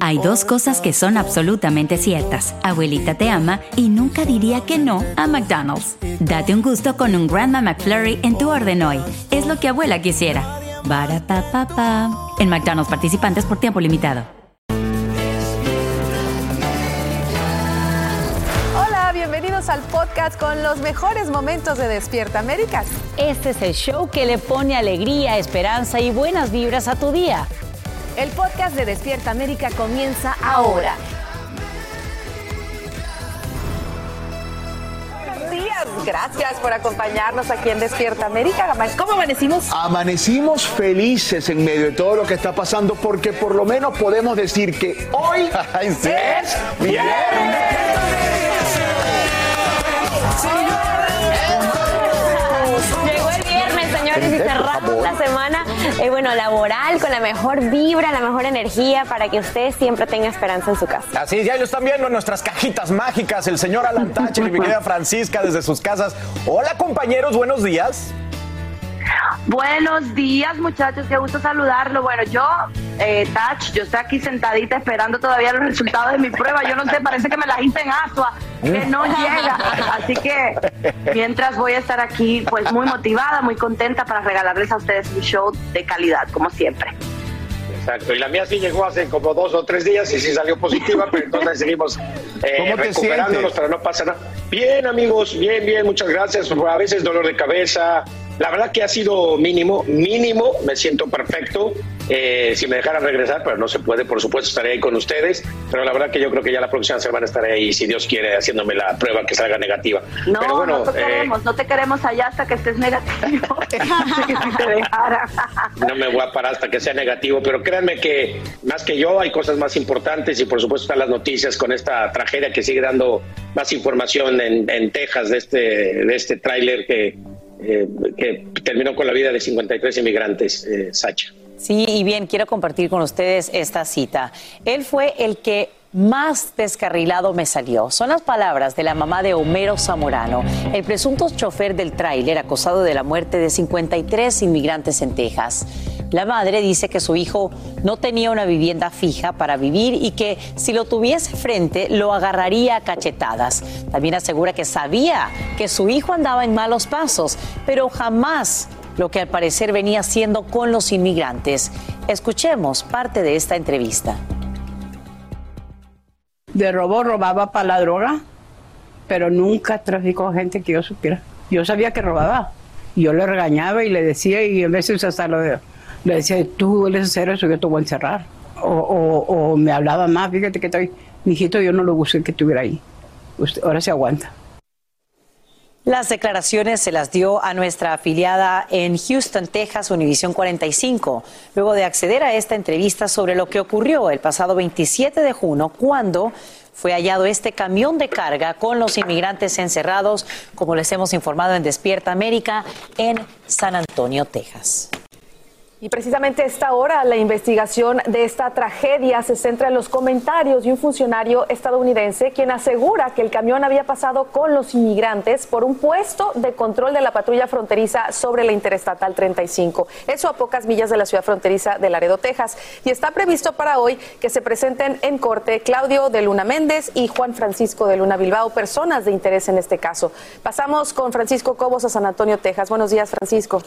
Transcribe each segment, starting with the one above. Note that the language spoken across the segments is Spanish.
Hay dos cosas que son absolutamente ciertas. Abuelita te ama y nunca diría que no a McDonald's. Date un gusto con un Grandma McFlurry en tu orden hoy. Es lo que abuela quisiera. Barata En McDonald's participantes por tiempo limitado. Hola, bienvenidos al podcast con los mejores momentos de Despierta América. Este es el show que le pone alegría, esperanza y buenas vibras a tu día. El podcast de Despierta América comienza ahora. Buenos días, gracias por acompañarnos aquí en Despierta América. ¿Cómo amanecimos? Amanecimos felices en medio de todo lo que está pasando porque por lo menos podemos decir que hoy es viernes. y cerramos la semana, eh, bueno, laboral con la mejor vibra, la mejor energía para que usted siempre tenga esperanza en su casa. Así es, ya ellos están viendo nuestras cajitas mágicas, el señor Alan Thatcher y mi querida Francisca desde sus casas. Hola compañeros, buenos días. Buenos días, muchachos, qué gusto saludarlo. Bueno, yo, eh, Tach, yo estoy aquí sentadita esperando todavía los resultados de mi prueba. Yo no sé, parece que me las hice en Asua, que no llega. Así que mientras voy a estar aquí, pues muy motivada, muy contenta para regalarles a ustedes un show de calidad, como siempre. Exacto, y la mía sí llegó hace como dos o tres días y sí salió positiva, pero entonces seguimos eh, recuperándonos, pero no pasa nada. Bien, amigos, bien, bien, muchas gracias. A veces dolor de cabeza, la verdad que ha sido mínimo, mínimo, me siento perfecto. Eh, si me dejaran regresar, pero no se puede, por supuesto estaré ahí con ustedes, pero la verdad que yo creo que ya la próxima semana estaré ahí, si Dios quiere, haciéndome la prueba que salga negativa. No, no te eh, queremos, no te queremos allá hasta que estés negativo. no me voy a parar hasta que sea negativo, pero créanme que más que yo hay cosas más importantes y por supuesto están las noticias con esta tragedia que sigue dando más información en, en Texas de este, de este tráiler que eh, que terminó con la vida de 53 inmigrantes, eh, Sacha. Sí, y bien, quiero compartir con ustedes esta cita. Él fue el que más descarrilado me salió. Son las palabras de la mamá de Homero Zamorano, el presunto chofer del tráiler acusado de la muerte de 53 inmigrantes en Texas. La madre dice que su hijo no tenía una vivienda fija para vivir y que si lo tuviese frente lo agarraría a cachetadas. También asegura que sabía que su hijo andaba en malos pasos, pero jamás lo que al parecer venía haciendo con los inmigrantes. Escuchemos parte de esta entrevista. De robo robaba para la droga, pero nunca traficó gente que yo supiera. Yo sabía que robaba. Yo le regañaba y le decía y a veces hasta lo le decía, tú vuelves a hacer eso, yo te voy a encerrar. O, me hablaba más, fíjate que estoy, hijito, yo no lo busqué que estuviera ahí. ahora se aguanta. Las declaraciones se las dio a nuestra afiliada en Houston, Texas, Univisión 45, luego de acceder a esta entrevista sobre lo que ocurrió el pasado 27 de junio, cuando fue hallado este camión de carga con los inmigrantes encerrados, como les hemos informado en Despierta América, en San Antonio, Texas. Y precisamente a esta hora la investigación de esta tragedia se centra en los comentarios de un funcionario estadounidense quien asegura que el camión había pasado con los inmigrantes por un puesto de control de la patrulla fronteriza sobre la Interestatal 35. Eso a pocas millas de la ciudad fronteriza de Laredo, Texas. Y está previsto para hoy que se presenten en corte Claudio de Luna Méndez y Juan Francisco de Luna Bilbao, personas de interés en este caso. Pasamos con Francisco Cobos a San Antonio, Texas. Buenos días, Francisco.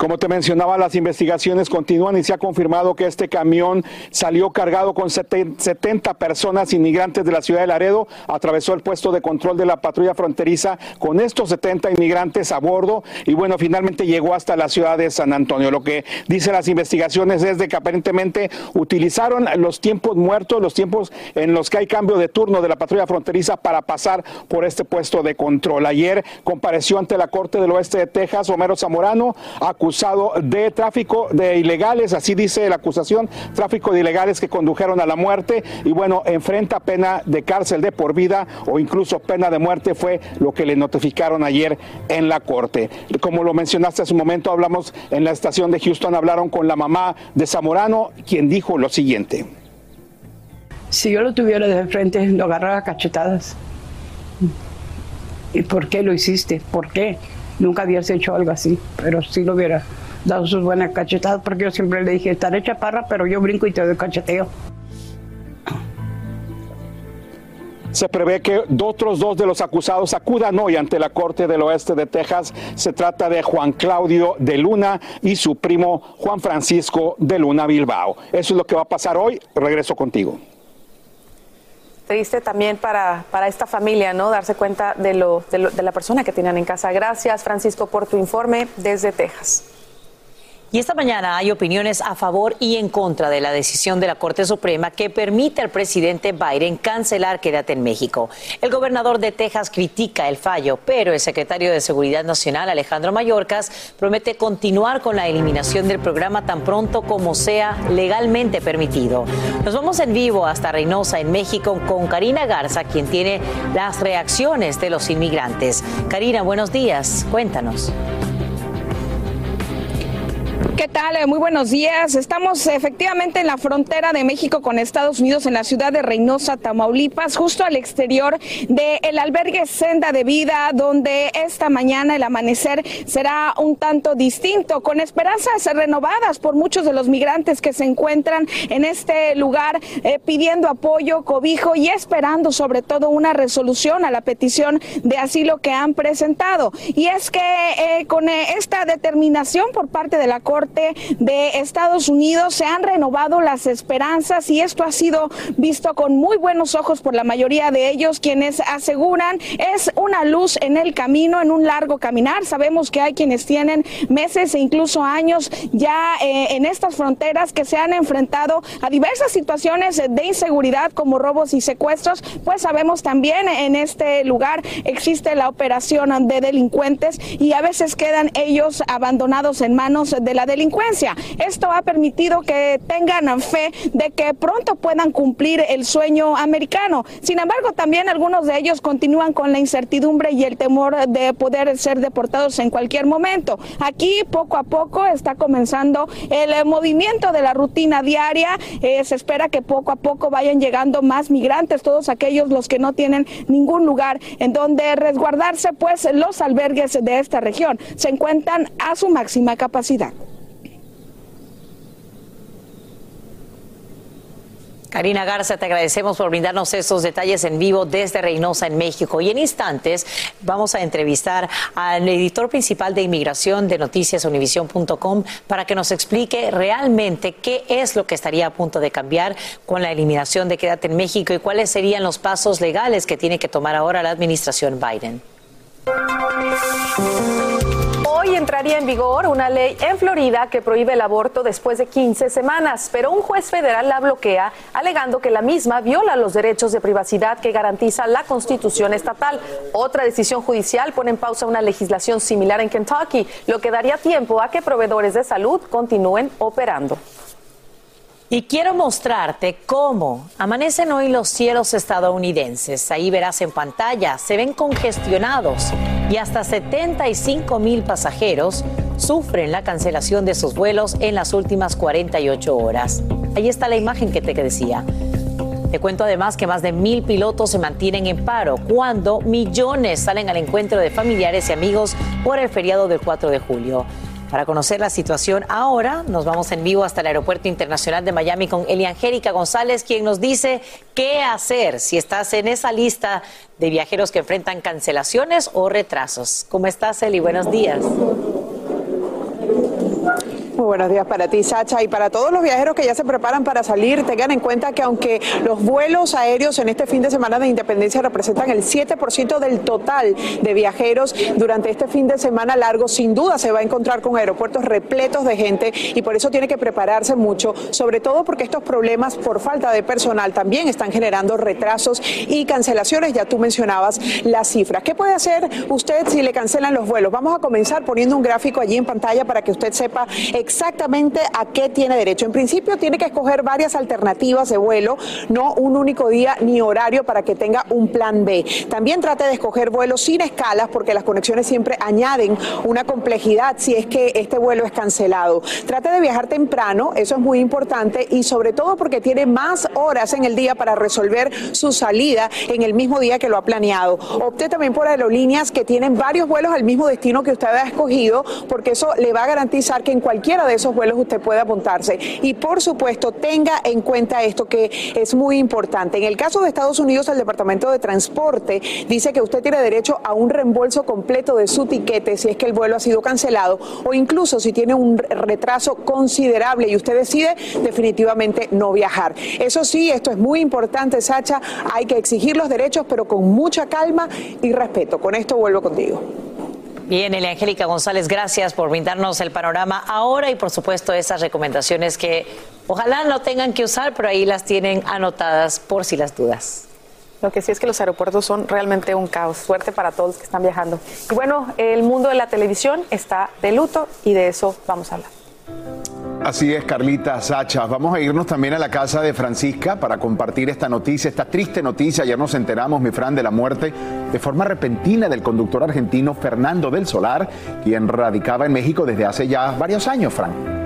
Como te mencionaba, las investigaciones continúan y se ha confirmado que este camión salió cargado con 70 personas inmigrantes de la ciudad de Laredo, atravesó el puesto de control de la patrulla fronteriza con estos 70 inmigrantes a bordo y bueno, finalmente llegó hasta la ciudad de San Antonio. Lo que dicen las investigaciones es de que aparentemente utilizaron los tiempos muertos, los tiempos en los que hay cambio de turno de la patrulla fronteriza para pasar por este puesto de control. Ayer compareció ante la Corte del Oeste de Texas Homero Zamorano, acusado acusado de tráfico de ilegales, así dice la acusación, tráfico de ilegales que condujeron a la muerte y bueno, enfrenta pena de cárcel de por vida o incluso pena de muerte fue lo que le notificaron ayer en la corte. Como lo mencionaste hace un momento, hablamos en la estación de Houston, hablaron con la mamá de Zamorano, quien dijo lo siguiente. Si yo lo tuviera de frente, lo agarraba cachetadas. ¿Y por qué lo hiciste? ¿Por qué? Nunca habías hecho algo así, pero sí lo hubiera dado sus buenas cachetadas, porque yo siempre le dije, estaré chaparra, pero yo brinco y te doy cacheteo. Se prevé que otros dos de los acusados acudan hoy ante la Corte del Oeste de Texas. Se trata de Juan Claudio de Luna y su primo Juan Francisco de Luna Bilbao. Eso es lo que va a pasar hoy. Regreso contigo. Triste también para, para esta familia, ¿no? Darse cuenta de, lo, de la persona que tienen en casa. Gracias, Francisco, por tu informe desde Texas. Y esta mañana hay opiniones a favor y en contra de la decisión de la Corte Suprema que permite al presidente Biden cancelar Quédate en México. El gobernador de Texas critica el fallo, pero el secretario de Seguridad Nacional, Alejandro Mayorkas, promete continuar con la eliminación del programa tan pronto como sea legalmente permitido. Nos vamos en vivo hasta Reynosa, en México, con Karina Garza, quien tiene las reacciones de los inmigrantes. Karina, buenos días. Cuéntanos. ¿Qué tal? Eh, muy buenos días. Estamos efectivamente en la frontera de México con Estados Unidos, en la ciudad de Reynosa, Tamaulipas, justo al exterior del albergue Senda de Vida, donde esta mañana el amanecer será un tanto distinto, con esperanzas renovadas por muchos de los migrantes que se encuentran en este lugar eh, pidiendo apoyo, cobijo y esperando sobre todo una resolución a la petición de asilo que han presentado. Y es que eh, con esta determinación por parte de la Corte, de Estados Unidos. Se han renovado las esperanzas y esto ha sido visto con muy buenos ojos por la mayoría de ellos, quienes aseguran es una luz en el camino, en un largo caminar. Sabemos que hay quienes tienen meses e incluso años ya eh, en estas fronteras que se han enfrentado a diversas situaciones de inseguridad como robos y secuestros, pues sabemos también en este lugar existe la operación de delincuentes y a veces quedan ellos abandonados en manos de la delincuencia delincuencia. Esto ha permitido que tengan fe de que pronto puedan cumplir el sueño americano. Sin embargo, también algunos de ellos continúan con la incertidumbre y el temor de poder ser deportados en cualquier momento. Aquí poco a poco está comenzando el movimiento de la rutina diaria. Eh, se espera que poco a poco vayan llegando más migrantes, todos aquellos los que no tienen ningún lugar en donde resguardarse, pues los albergues de esta región se encuentran a su máxima capacidad. Karina Garza, te agradecemos por brindarnos estos detalles en vivo desde Reynosa, en México. Y en instantes vamos a entrevistar al editor principal de inmigración de noticiasunivision.com para que nos explique realmente qué es lo que estaría a punto de cambiar con la eliminación de Quédate en México y cuáles serían los pasos legales que tiene que tomar ahora la administración Biden. Hoy entraría en vigor una ley en Florida que prohíbe el aborto después de 15 semanas, pero un juez federal la bloquea alegando que la misma viola los derechos de privacidad que garantiza la Constitución estatal. Otra decisión judicial pone en pausa una legislación similar en Kentucky, lo que daría tiempo a que proveedores de salud continúen operando. Y quiero mostrarte cómo amanecen hoy los cielos estadounidenses. Ahí verás en pantalla, se ven congestionados y hasta 75 mil pasajeros sufren la cancelación de sus vuelos en las últimas 48 horas. Ahí está la imagen que te decía. Te cuento además que más de mil pilotos se mantienen en paro cuando millones salen al encuentro de familiares y amigos por el feriado del 4 de julio. Para conocer la situación ahora, nos vamos en vivo hasta el Aeropuerto Internacional de Miami con Eliangélica González, quien nos dice qué hacer si estás en esa lista de viajeros que enfrentan cancelaciones o retrasos. ¿Cómo estás, Eli? Buenos días. Muy buenos días para ti, Sacha, y para todos los viajeros que ya se preparan para salir. Tengan en cuenta que aunque los vuelos aéreos en este fin de semana de independencia representan el 7% del total de viajeros durante este fin de semana largo, sin duda se va a encontrar con aeropuertos repletos de gente y por eso tiene que prepararse mucho, sobre todo porque estos problemas por falta de personal también están generando retrasos y cancelaciones. Ya tú mencionabas las cifras. ¿Qué puede hacer usted si le cancelan los vuelos? Vamos a comenzar poniendo un gráfico allí en pantalla para que usted sepa exactamente a qué tiene derecho. En principio tiene que escoger varias alternativas de vuelo, no un único día ni horario para que tenga un plan B. También trate de escoger vuelos sin escalas porque las conexiones siempre añaden una complejidad si es que este vuelo es cancelado. Trate de viajar temprano, eso es muy importante y sobre todo porque tiene más horas en el día para resolver su salida en el mismo día que lo ha planeado. Opte también por aerolíneas que tienen varios vuelos al mismo destino que usted ha escogido porque eso le va a garantizar que en de esos vuelos usted pueda apuntarse. Y por supuesto, tenga en cuenta esto que es muy importante. En el caso de Estados Unidos, el Departamento de Transporte dice que usted tiene derecho a un reembolso completo de su tiquete si es que el vuelo ha sido cancelado o incluso si tiene un retraso considerable y usted decide definitivamente no viajar. Eso sí, esto es muy importante, Sacha, hay que exigir los derechos, pero con mucha calma y respeto. Con esto vuelvo contigo. Bien, Elia Angélica González, gracias por brindarnos el panorama ahora y por supuesto esas recomendaciones que ojalá no tengan que usar, pero ahí las tienen anotadas por si las dudas. Lo que sí es que los aeropuertos son realmente un caos. Suerte para todos los que están viajando. Y bueno, el mundo de la televisión está de luto y de eso vamos a hablar. Así es, Carlita, Sacha. Vamos a irnos también a la casa de Francisca para compartir esta noticia, esta triste noticia. Ayer nos enteramos, mi Fran, de la muerte de forma repentina del conductor argentino Fernando del Solar, quien radicaba en México desde hace ya varios años, Fran.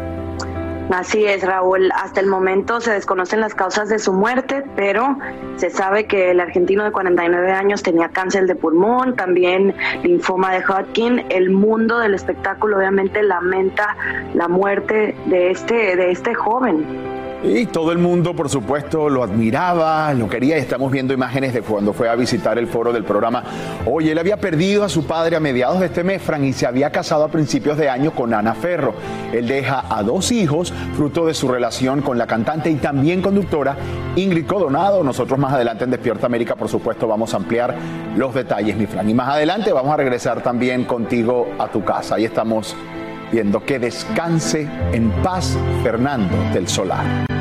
Así es, Raúl. Hasta el momento se desconocen las causas de su muerte, pero se sabe que el argentino de 49 años tenía cáncer de pulmón, también linfoma de Hodgkin. El mundo del espectáculo obviamente lamenta la muerte de este, de este joven. Y todo el mundo, por supuesto, lo admiraba, lo quería. Y estamos viendo imágenes de cuando fue a visitar el foro del programa. Oye, él había perdido a su padre a mediados de este mes, Fran, y se había casado a principios de año con Ana Ferro. Él deja a dos hijos, fruto de su relación con la cantante y también conductora Ingrid Codonado. Nosotros más adelante en Despierta América, por supuesto, vamos a ampliar los detalles, mi Fran. Y más adelante vamos a regresar también contigo a tu casa. Ahí estamos viendo que descanse en paz Fernando del Solar.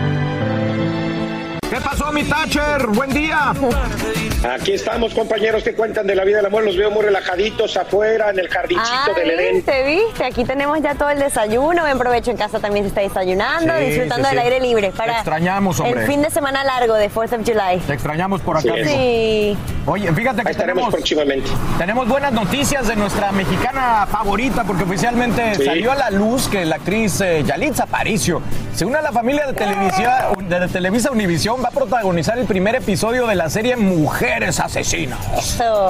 ¿Qué pasó, mi Thatcher? Buen día. Aquí estamos, compañeros que cuentan de la vida del amor. Los veo muy relajaditos afuera en el jardincito del Edén. ¿Viste, viste? Aquí tenemos ya todo el desayuno. Ven provecho en casa también se está desayunando, disfrutando del aire libre. Para extrañamos, hombre. El fin de semana largo de 4th of July. Te extrañamos por acá. Sí. Oye, fíjate que estaremos tenemos, próximamente. tenemos buenas noticias de nuestra mexicana favorita, porque oficialmente salió a la luz que la actriz eh, Yalitza Aparicio se une a la familia de Televisa, de Televisa Univisión va a protagonizar el primer episodio de la serie Mujeres Asesinas.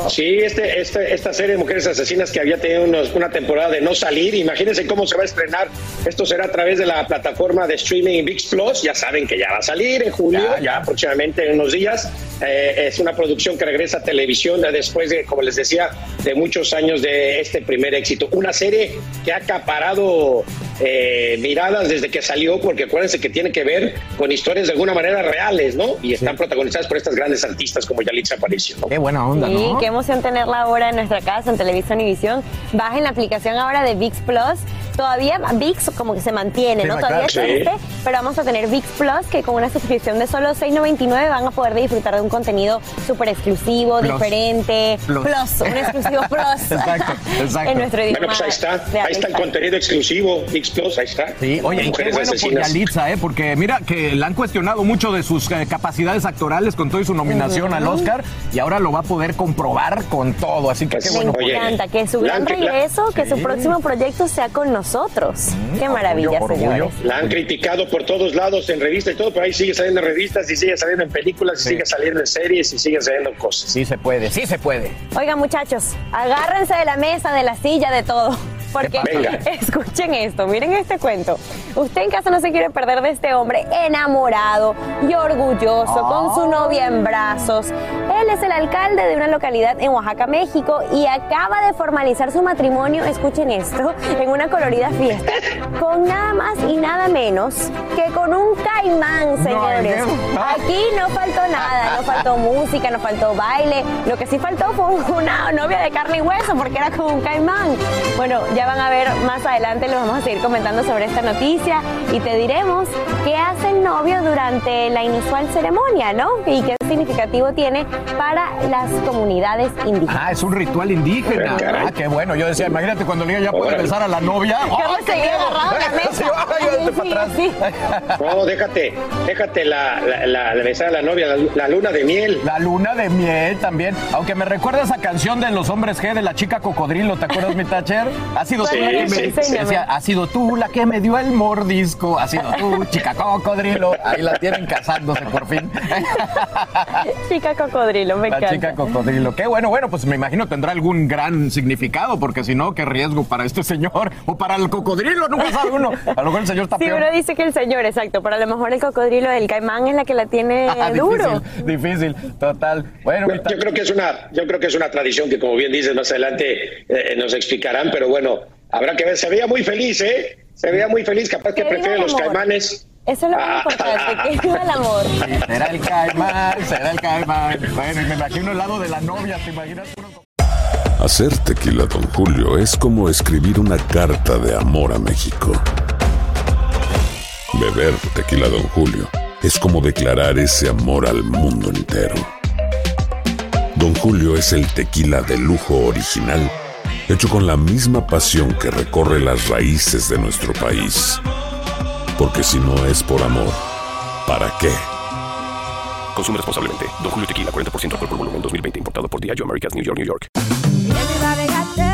Sí, este, este, esta serie de Mujeres Asesinas que había tenido una temporada de no salir. Imagínense cómo se va a estrenar. Esto será a través de la plataforma de streaming VIX Plus. Ya saben que ya va a salir en julio, ya, aproximadamente en unos días. Eh, es una producción que regresa a televisión después de, como les decía, de muchos años de este primer éxito. Una serie que ha acaparado eh, miradas desde que salió, porque acuérdense que tiene que ver con historias de alguna manera reales, ¿no? Y están protagonizadas por estas grandes artistas como Yalitza Aparicio. Qué buena onda, sí, qué emoción tenerla ahora en nuestra casa, en Televisión y Visión. Bajen la aplicación ahora de VIX Plus. Todavía VIX como que se mantiene, ¿no? Todavía existe, pero vamos a tener VIX Plus que con una suscripción de solo $6.99 van a poder disfrutar de un contenido súper exclusivo, diferente. Plus. un exclusivo Plus. exacto, exacto. En nuestro idioma. Bueno, pues ahí está, ahí está el contenido exclusivo, VIX Plus, ahí está. Sí, oye, y qué bueno por Yalitza, ¿eh? Porque mira que la han cuestionado mucho de sus eh, capacidades actorales con toda su nominación al Oscar y ahora lo va a poder comprobar con todo. Así que qué Me bueno. encanta que su gran regreso, que su próximo proyecto sea con nosotros. Qué maravilla, señores. La han criticado por todos lados en revistas y todo, pero ahí sigue saliendo en revistas y sigue saliendo en películas y sigue saliendo en series y sigue saliendo cosas. Sí se puede, sí se puede. Oigan, muchachos, agárrense de la mesa, de la silla, de todo. Porque Venga. escuchen esto, miren este cuento. Usted en casa no se quiere perder de este hombre enamorado y orgulloso, con su novia en brazos. Él es el alcalde de una localidad en Oaxaca, México, y acaba de formalizar su matrimonio, escuchen esto, en una colorida fiesta, con nada más y nada menos que con un caimán, señores. Aquí no faltó nada, no faltó música, no faltó baile. Lo que sí faltó fue una novia de carne y hueso, porque era con un caimán. Bueno, ya van a ver más adelante, les vamos a seguir comentando sobre esta noticia y te diremos qué hacen novio durante la inusual ceremonia, ¿no? Y qué significativo tiene para las comunidades indígenas. Ah, es un ritual indígena. Ah, qué bueno. Yo decía, imagínate cuando Lía ya puede besar a la novia. ¡Ay, qué miedo! No, déjate, déjate la, la, la, besar a la novia, la, luna de miel. La luna de miel también. Aunque me recuerda esa canción de los hombres G de la chica cocodrilo, ¿te acuerdas, mi Tacher? Ha sido tú la que me, ha sido tú la que me dio el mordisco, ha sido tú, chica cocodrilo. Ahí la tienen casándose por fin. chica cocodrilo, me encanta. La chica cocodrilo. Qué bueno, bueno, pues me imagino tendrá algún gran significado, porque si no, qué riesgo para este señor o para el cocodrilo, nunca sabe uno. A lo mejor el señor está sí, uno dice que el señor, exacto, pero a lo mejor el cocodrilo, el caimán es la que la tiene ah, duro. Difícil, total. Bueno, yo creo que es una, yo creo que es una tradición que, como bien dices, más adelante eh, nos explicarán, pero bueno, habrá que ver. Se veía muy feliz, ¿eh? Se veía muy feliz, capaz que prefiere los caimanes. Eso es lo más ah. importante, que viva el amor. Será el caimán, será el caimán. Bueno, y me imagino el lado de la novia, ¿te imaginas? Hacer tequila, don Julio, es como escribir una carta de amor a México. Beber tequila, don Julio, es como declarar ese amor al mundo entero. Don Julio es el tequila de lujo original, hecho con la misma pasión que recorre las raíces de nuestro país. Porque si no es por amor, ¿para qué? Consume responsablemente. Don Julio Tequila, 40% alcohol por volumen, 2020. Importado por Diageo Americas, New York, New York.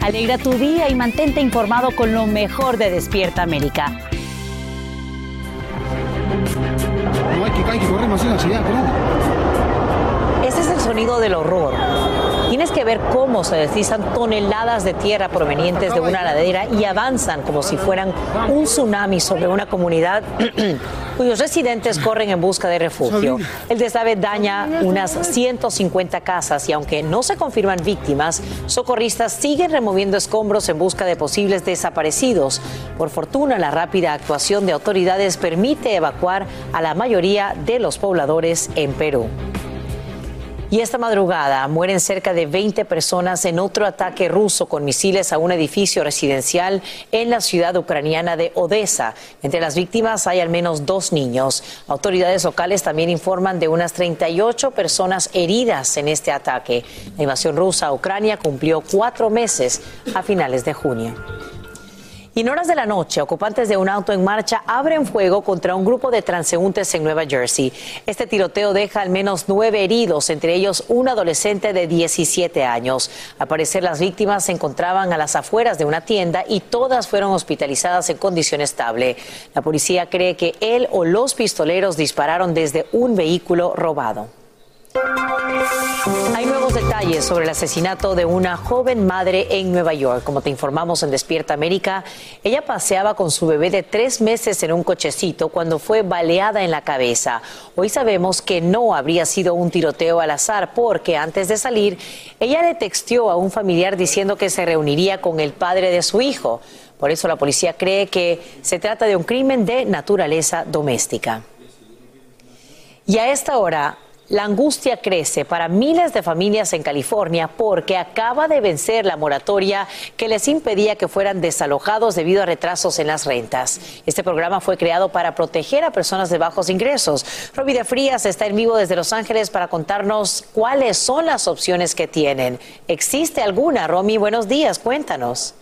Alegra tu día y mantente informado con lo mejor de Despierta América. Ese es el sonido del horror. Tienes que ver cómo se deslizan toneladas de tierra provenientes de una ladera y avanzan como si fueran un tsunami sobre una comunidad cuyos residentes corren en busca de refugio. El deslave daña unas 150 casas y aunque no se confirman víctimas, socorristas siguen removiendo escombros en busca de posibles desaparecidos. Por fortuna, la rápida actuación de autoridades permite evacuar a la mayoría de los pobladores en Perú. Y esta madrugada mueren cerca de 20 personas en otro ataque ruso con misiles a un edificio residencial en la ciudad ucraniana de Odessa. Entre las víctimas hay al menos dos niños. Autoridades locales también informan de unas 38 personas heridas en este ataque. La invasión rusa a Ucrania cumplió cuatro meses a finales de junio. En horas de la noche, ocupantes de un auto en marcha abren fuego contra un grupo de transeúntes en Nueva Jersey. Este tiroteo deja al menos nueve heridos, entre ellos un adolescente de 17 años. Al parecer, las víctimas se encontraban a las afueras de una tienda y todas fueron hospitalizadas en condición estable. La policía cree que él o los pistoleros dispararon desde un vehículo robado. Hay nuevos detalles sobre el asesinato de una joven madre en Nueva York. Como te informamos en Despierta América, ella paseaba con su bebé de tres meses en un cochecito cuando fue baleada en la cabeza. Hoy sabemos que no habría sido un tiroteo al azar porque antes de salir, ella le texteó a un familiar diciendo que se reuniría con el padre de su hijo. Por eso la policía cree que se trata de un crimen de naturaleza doméstica. Y a esta hora, la angustia crece para miles de familias en California porque acaba de vencer la moratoria que les impedía que fueran desalojados debido a retrasos en las rentas. Este programa fue creado para proteger a personas de bajos ingresos. Roby de Frías está en vivo desde Los Ángeles para contarnos cuáles son las opciones que tienen. ¿Existe alguna? Romy, buenos días, cuéntanos.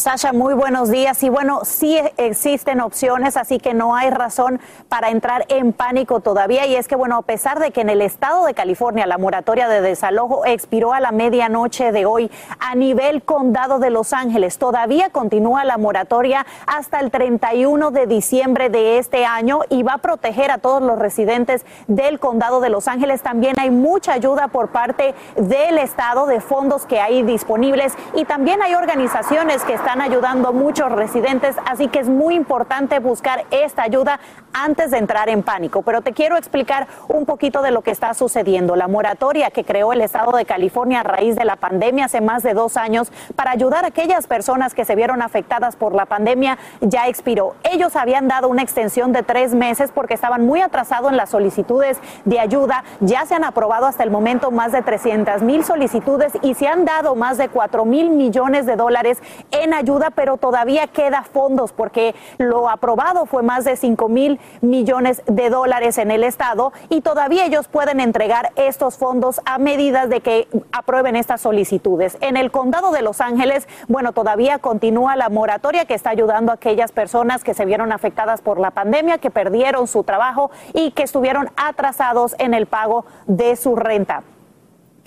Sasha, muy buenos días. Y bueno, sí existen opciones, así que no hay razón para entrar en pánico todavía. Y es que, bueno, a pesar de que en el estado de California la moratoria de desalojo expiró a la medianoche de hoy, a nivel condado de Los Ángeles todavía continúa la moratoria hasta el 31 de diciembre de este año y va a proteger a todos los residentes del condado de Los Ángeles. También hay mucha ayuda por parte del estado de fondos que hay disponibles y también hay organizaciones que están están ayudando muchos residentes, así que es muy importante buscar esta ayuda antes de entrar en pánico. Pero te quiero explicar un poquito de lo que está sucediendo. La moratoria que creó el Estado de California a raíz de la pandemia hace más de dos años para ayudar a aquellas personas que se vieron afectadas por la pandemia ya expiró. Ellos habían dado una extensión de tres meses porque estaban muy atrasados en las solicitudes de ayuda. Ya se han aprobado hasta el momento más de 300 mil solicitudes y se han dado más de 4 mil millones de dólares en ayuda, pero todavía queda fondos porque lo aprobado fue más de 5 mil millones de dólares en el Estado y todavía ellos pueden entregar estos fondos a medida de que aprueben estas solicitudes. En el condado de Los Ángeles, bueno, todavía continúa la moratoria que está ayudando a aquellas personas que se vieron afectadas por la pandemia, que perdieron su trabajo y que estuvieron atrasados en el pago de su renta.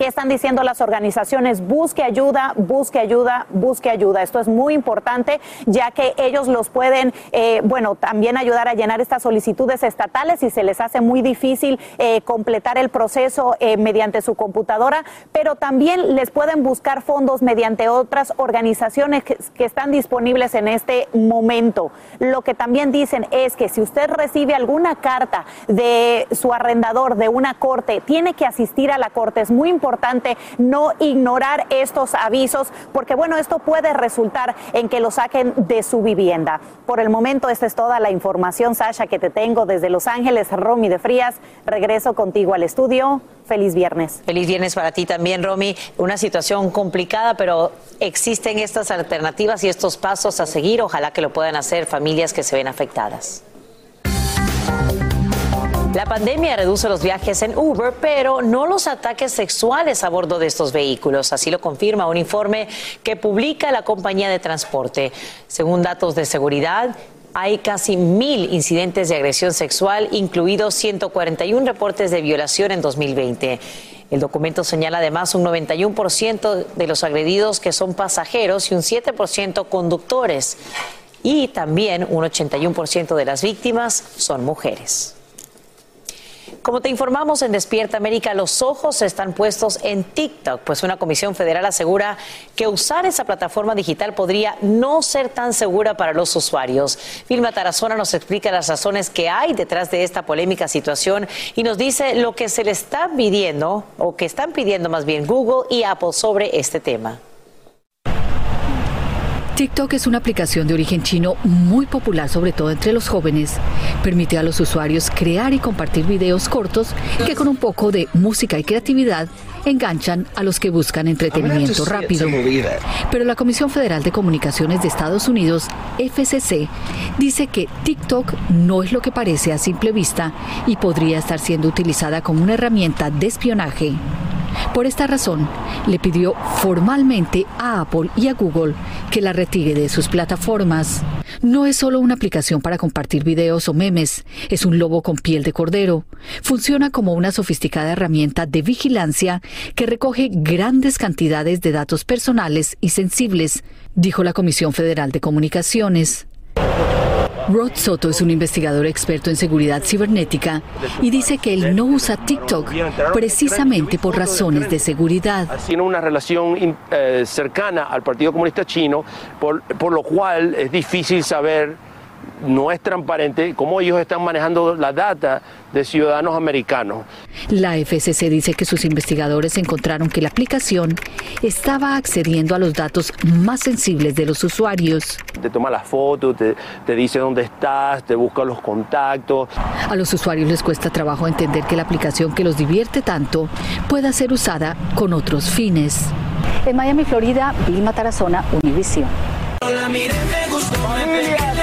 ¿Qué están diciendo las organizaciones? Busque ayuda, busque ayuda, busque ayuda. Esto es muy importante ya que ellos los pueden, eh, bueno, también ayudar a llenar estas solicitudes estatales si se les hace muy difícil eh, completar el proceso eh, mediante su computadora, pero también les pueden buscar fondos mediante otras organizaciones que, que están disponibles en este momento. Lo que también dicen es que si usted recibe alguna carta de su arrendador de una corte, tiene que asistir a la corte. Es muy importante importante no ignorar estos avisos porque, bueno, esto puede resultar en que lo saquen de su vivienda. Por el momento, esta es toda la información, Sasha, que te tengo desde Los Ángeles, Romy de Frías. Regreso contigo al estudio. Feliz viernes. Feliz viernes para ti también, Romy. Una situación complicada, pero existen estas alternativas y estos pasos a seguir. Ojalá que lo puedan hacer familias que se ven afectadas. La pandemia reduce los viajes en Uber, pero no los ataques sexuales a bordo de estos vehículos. Así lo confirma un informe que publica la compañía de transporte. Según datos de seguridad, hay casi mil incidentes de agresión sexual, incluidos 141 reportes de violación en 2020. El documento señala además un 91% de los agredidos que son pasajeros y un 7% conductores. Y también un 81% de las víctimas son mujeres. Como te informamos en Despierta América, los ojos están puestos en TikTok, pues una comisión federal asegura que usar esa plataforma digital podría no ser tan segura para los usuarios. Vilma Tarazona nos explica las razones que hay detrás de esta polémica situación y nos dice lo que se le está pidiendo, o que están pidiendo más bien Google y Apple sobre este tema. TikTok es una aplicación de origen chino muy popular, sobre todo entre los jóvenes. Permite a los usuarios crear y compartir videos cortos que con un poco de música y creatividad enganchan a los que buscan entretenimiento rápido. Pero la Comisión Federal de Comunicaciones de Estados Unidos, FCC, dice que TikTok no es lo que parece a simple vista y podría estar siendo utilizada como una herramienta de espionaje. Por esta razón, le pidió formalmente a Apple y a Google que la retire de sus plataformas. No es solo una aplicación para compartir videos o memes, es un lobo con piel de cordero. Funciona como una sofisticada herramienta de vigilancia que recoge grandes cantidades de datos personales y sensibles, dijo la Comisión Federal de Comunicaciones. Rod Soto es un investigador experto en seguridad cibernética y dice que él no usa TikTok precisamente por razones de seguridad. Tiene una relación eh, cercana al Partido Comunista Chino, por, por lo cual es difícil saber no es transparente cómo ellos están manejando la data de ciudadanos americanos. La FCC dice que sus investigadores encontraron que la aplicación estaba accediendo a los datos más sensibles de los usuarios. Te toma las fotos, te, te dice dónde estás, te busca los contactos. A los usuarios les cuesta trabajo entender que la aplicación que los divierte tanto pueda ser usada con otros fines. En Miami, Florida, Vilma Tarazona, Univision.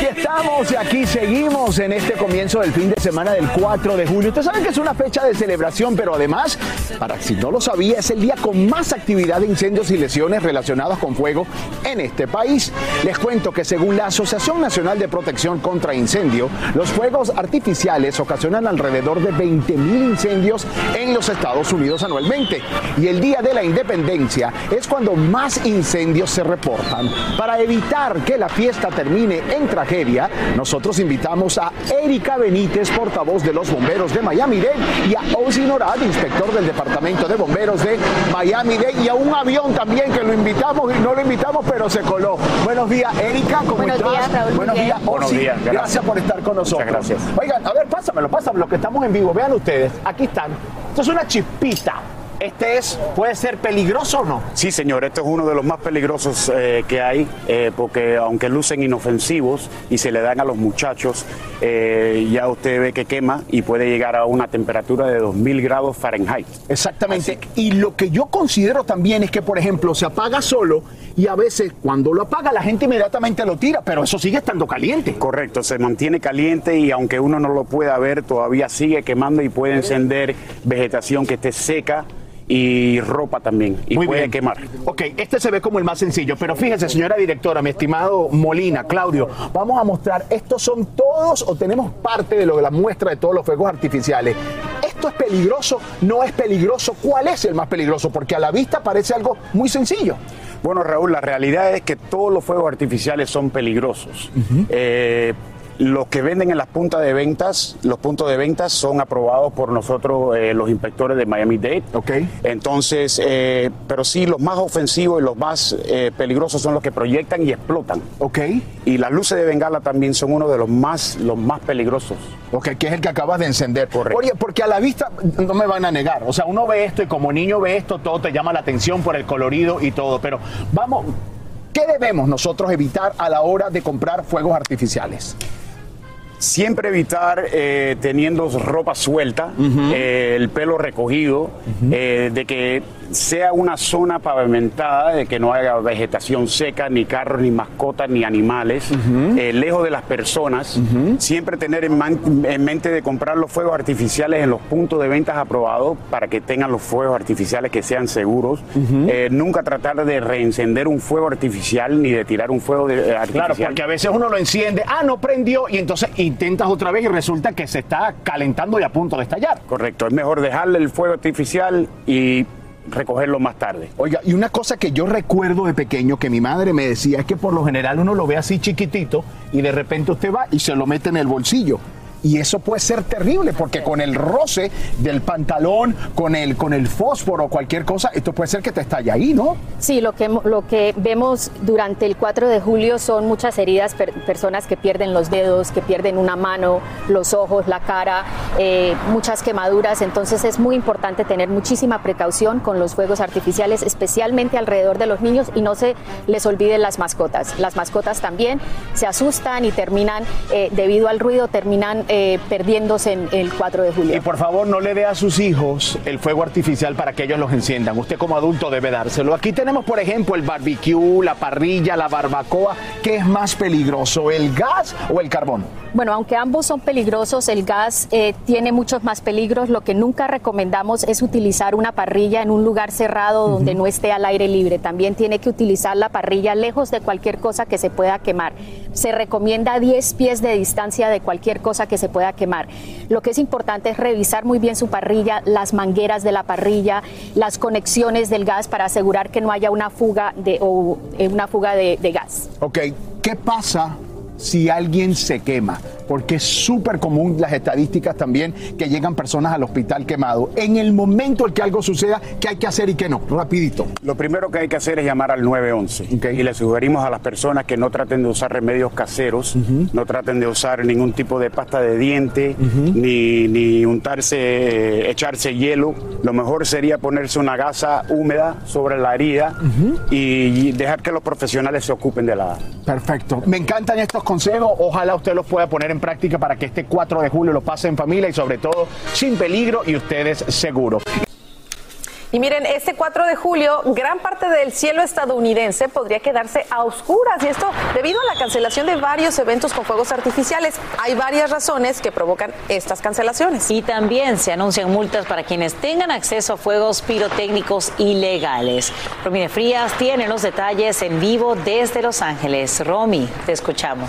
Aquí estamos y aquí seguimos en este comienzo del fin de semana del 4 de julio. Ustedes saben que es una fecha de celebración, pero además, para si no lo sabía, es el día con más actividad de incendios y lesiones relacionadas con fuego en este país. Les cuento que según la Asociación Nacional de Protección contra Incendio, los fuegos artificiales ocasionan alrededor de 20 mil incendios en los Estados Unidos anualmente. Y el día de la independencia es cuando más incendios se reportan. Para evitar que la fiesta termine en tragedia, nosotros invitamos a Erika Benítez, portavoz de los bomberos de Miami-Dade, y a Ozzy Norad, inspector del Departamento de Bomberos de Miami-Dade, y a un avión también que lo invitamos y no lo invitamos, pero se coló. Buenos días, Erika, ¿cómo Buenos estás? días, Raúl, muy Buenos días, Buenos Ozzy. días, gracias. gracias. por estar con nosotros. gracias. Oigan, a ver, pásamelo, pásamelo, que estamos en vivo. Vean ustedes, aquí están. Esto es una chispita. Este es, puede ser peligroso o no. Sí, señor, este es uno de los más peligrosos eh, que hay, eh, porque aunque lucen inofensivos y se le dan a los muchachos, eh, ya usted ve que quema y puede llegar a una temperatura de 2000 grados Fahrenheit. Exactamente. Y lo que yo considero también es que, por ejemplo, se apaga solo y a veces cuando lo apaga la gente inmediatamente lo tira, pero eso sigue estando caliente. Correcto, se mantiene caliente y aunque uno no lo pueda ver, todavía sigue quemando y puede encender vegetación que esté seca y ropa también y Muy puede bien. quemar. Ok, este se ve como el más sencillo, pero fíjese, señora directora, mi estimado Molina, Claudio, vamos a mostrar, estos son todos o tenemos parte de lo de la muestra de todos los fuegos artificiales. ¿Esto es peligroso? ¿No es peligroso? ¿Cuál es el más peligroso? Porque a la vista parece algo muy sencillo. Bueno, Raúl, la realidad es que todos los fuegos artificiales son peligrosos. Eh, los que venden en las puntas de ventas, los puntos de ventas son aprobados por nosotros, eh, los inspectores de Miami-Dade. Ok. Entonces, eh, pero sí, los más ofensivos y los más eh, peligrosos son los que proyectan y explotan. Ok. Y las luces de bengala también son uno de los más, los más peligrosos. Ok, que es el que acabas de encender. Oye, porque a la vista no me van a negar. O sea, uno ve esto y como niño ve esto, todo te llama la atención por el colorido y todo. Pero vamos, ¿qué debemos nosotros evitar a la hora de comprar fuegos artificiales? Siempre evitar eh, teniendo ropa suelta, eh, el pelo recogido, eh, de que sea una zona pavimentada, de que no haya vegetación seca, ni carros, ni mascotas, ni animales, eh, lejos de las personas. Siempre tener en, man- en mente de comprar los fuegos artificiales en los puntos de ventas aprobados para que tengan los fuegos artificiales que sean seguros. Eh, nunca tratar de reencender un fuego artificial ni de tirar un fuego de, eh, artificial. Claro, porque a veces uno lo enciende, ah, no prendió, y entonces intentas otra vez y resulta que se está calentando y a punto de estallar. Correcto, es mejor dejarle el fuego artificial y recogerlo más tarde. Oiga, y una cosa que yo recuerdo de pequeño que mi madre me decía es que por lo general uno lo ve así chiquitito y de repente usted va y se lo mete en el bolsillo. Y eso puede ser terrible porque con el roce del pantalón, con el, con el fósforo o cualquier cosa, esto puede ser que te estalle ahí, ¿no? Sí, lo que, lo que vemos durante el 4 de julio son muchas heridas, per- personas que pierden los dedos, que pierden una mano, los ojos, la cara, eh, muchas quemaduras. Entonces es muy importante tener muchísima precaución con los fuegos artificiales, especialmente alrededor de los niños y no se les olviden las mascotas. Las mascotas también se asustan y terminan, eh, debido al ruido, terminan eh, perdiéndose en el 4 de julio. Y por favor no le dé a sus hijos el fuego artificial para que ellos los enciendan. Usted como adulto debe dárselo. Aquí tenemos, por ejemplo, el barbecue, la parrilla, la barbacoa. ¿Qué es más peligroso, el gas o el carbón? Bueno, aunque ambos son peligrosos, el gas eh, tiene muchos más peligros. Lo que nunca recomendamos es utilizar una parrilla en un lugar cerrado donde no esté al aire libre. También tiene que utilizar la parrilla lejos de cualquier cosa que se pueda quemar. Se recomienda 10 pies de distancia de cualquier cosa que se pueda quemar. Lo que es importante es revisar muy bien su parrilla, las mangueras de la parrilla, las conexiones del gas para asegurar que no haya una fuga de, o, eh, una fuga de- de gas. Ok, ¿qué pasa si alguien se quema? Porque es súper común las estadísticas también que llegan personas al hospital quemado. En el momento en que algo suceda, ¿qué hay que hacer y qué no? Rapidito. Lo primero que hay que hacer es llamar al 911 y le sugerimos a las personas que no traten de usar remedios caseros, no traten de usar ningún tipo de pasta de diente, ni, ni untarse, eh, echarse hielo. Lo mejor sería ponerse una gasa húmeda sobre la herida y dejar que los profesionales se ocupen de la... Perfecto. Me encantan estos consejos. Ojalá usted los pueda poner en práctica para que este 4 de julio lo pase en familia y sobre todo sin peligro y ustedes seguros. Y miren, este 4 de julio, gran parte del cielo estadounidense podría quedarse a oscuras y esto debido a la cancelación de varios eventos con fuegos artificiales. Hay varias razones que provocan estas cancelaciones. Y también se anuncian multas para quienes tengan acceso a fuegos pirotécnicos ilegales. Romine Frías tiene los detalles en vivo desde Los Ángeles. Romy, te escuchamos.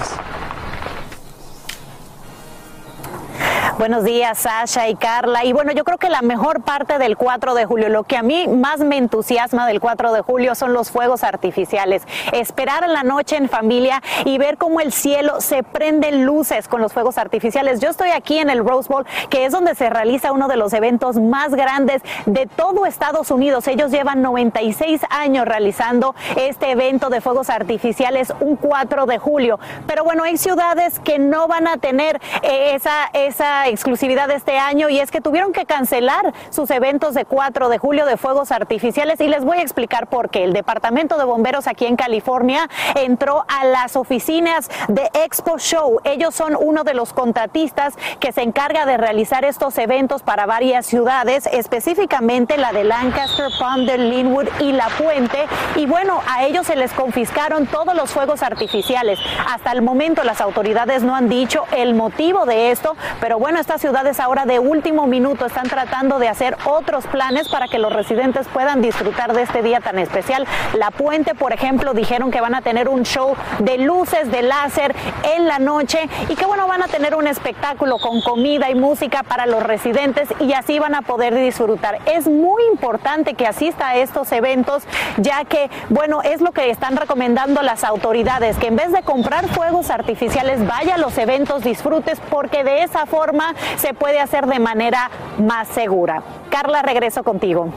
Buenos días, Sasha y Carla. Y bueno, yo creo que la mejor parte del 4 de julio, lo que a mí más me entusiasma del 4 de julio son los fuegos artificiales. Esperar en la noche en familia y ver cómo el cielo se prende luces con los fuegos artificiales. Yo estoy aquí en el Rose Bowl, que es donde se realiza uno de los eventos más grandes de todo Estados Unidos. Ellos llevan 96 años realizando este evento de fuegos artificiales un 4 de julio. Pero bueno, hay ciudades que no van a tener eh, esa, exclusividad de este año y es que tuvieron que cancelar sus eventos de 4 de julio de fuegos artificiales y les voy a explicar por qué. El Departamento de Bomberos aquí en California entró a las oficinas de Expo Show. Ellos son uno de los contratistas que se encarga de realizar estos eventos para varias ciudades, específicamente la de Lancaster, Ponder, Linwood y La Puente. Y bueno, a ellos se les confiscaron todos los fuegos artificiales. Hasta el momento las autoridades no han dicho el motivo de esto, pero bueno, estas ciudades ahora de último minuto están tratando de hacer otros planes para que los residentes puedan disfrutar de este día tan especial. La Puente, por ejemplo, dijeron que van a tener un show de luces de láser en la noche y que bueno, van a tener un espectáculo con comida y música para los residentes y así van a poder disfrutar. Es muy importante que asista a estos eventos ya que bueno, es lo que están recomendando las autoridades, que en vez de comprar fuegos artificiales, vaya a los eventos, disfrutes porque de esa forma se puede hacer de manera más segura. Carla, regreso contigo.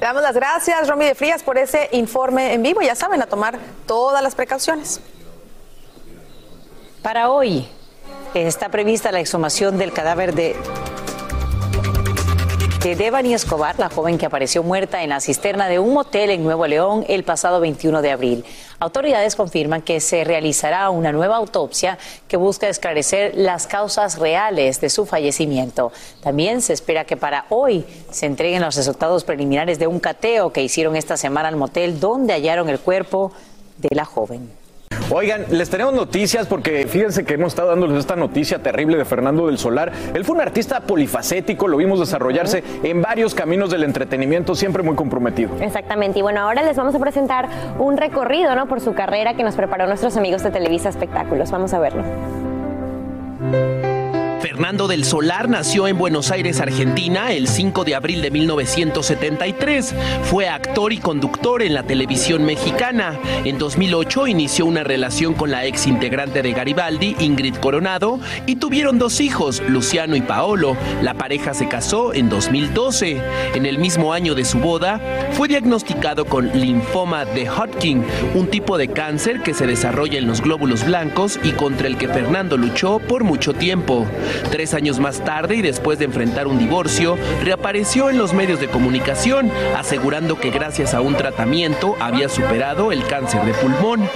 Le damos las gracias, Romy de Frías, por ese informe en vivo. Ya saben, a tomar todas las precauciones. Para hoy está prevista la exhumación del cadáver de de Devani Escobar, la joven que apareció muerta en la cisterna de un motel en Nuevo León el pasado 21 de abril. Autoridades confirman que se realizará una nueva autopsia que busca esclarecer las causas reales de su fallecimiento. También se espera que para hoy se entreguen los resultados preliminares de un cateo que hicieron esta semana al motel donde hallaron el cuerpo de la joven. Oigan, les tenemos noticias porque fíjense que hemos estado dándoles esta noticia terrible de Fernando del Solar. Él fue un artista polifacético, lo vimos desarrollarse en varios caminos del entretenimiento, siempre muy comprometido. Exactamente. Y bueno, ahora les vamos a presentar un recorrido ¿no? por su carrera que nos preparó nuestros amigos de Televisa Espectáculos. Vamos a verlo. Fernando del Solar nació en Buenos Aires, Argentina, el 5 de abril de 1973. Fue actor y conductor en la televisión mexicana. En 2008 inició una relación con la ex integrante de Garibaldi, Ingrid Coronado, y tuvieron dos hijos, Luciano y Paolo. La pareja se casó en 2012. En el mismo año de su boda, fue diagnosticado con linfoma de Hodgkin, un tipo de cáncer que se desarrolla en los glóbulos blancos y contra el que Fernando luchó por mucho tiempo. Tres años más tarde y después de enfrentar un divorcio, reapareció en los medios de comunicación, asegurando que gracias a un tratamiento había superado el cáncer de pulmón.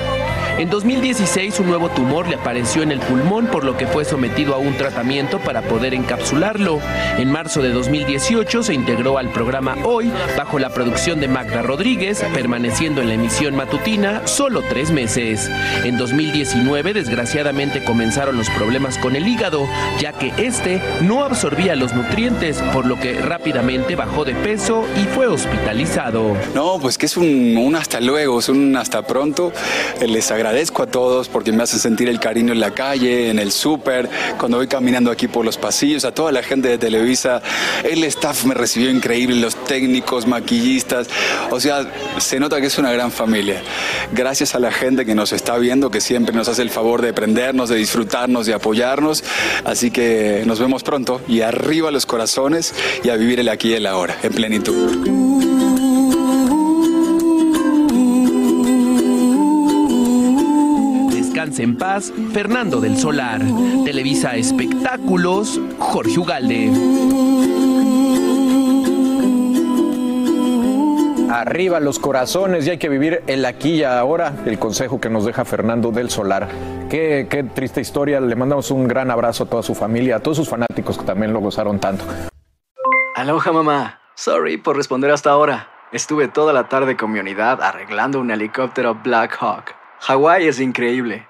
En 2016 un nuevo tumor le apareció en el pulmón por lo que fue sometido a un tratamiento para poder encapsularlo. En marzo de 2018 se integró al programa Hoy bajo la producción de Magda Rodríguez, permaneciendo en la emisión matutina solo tres meses. En 2019 desgraciadamente comenzaron los problemas con el hígado, ya que este no absorbía los nutrientes, por lo que rápidamente bajó de peso y fue hospitalizado. No, pues que es un, un hasta luego, es un hasta pronto. Les agradezco a todos porque me hacen sentir el cariño en la calle, en el súper, cuando voy caminando aquí por los pasillos, a toda la gente de Televisa. El staff me recibió increíble, los técnicos, maquillistas. O sea, se nota que es una gran familia. Gracias a la gente que nos está viendo, que siempre nos hace el favor de prendernos, de disfrutarnos, de apoyarnos. Así que nos vemos pronto y arriba los corazones y a vivir el aquí y el ahora, en plenitud. Descanse en paz, Fernando del Solar. Televisa Espectáculos, Jorge Ugalde. Arriba los corazones y hay que vivir el aquí y ahora, el consejo que nos deja Fernando del Solar. Qué, qué triste historia, le mandamos un gran abrazo a toda su familia, a todos sus fanáticos que también lo gozaron tanto. Aloha mamá. Sorry por responder hasta ahora. Estuve toda la tarde con mi unidad arreglando un helicóptero Black Hawk. Hawái es increíble.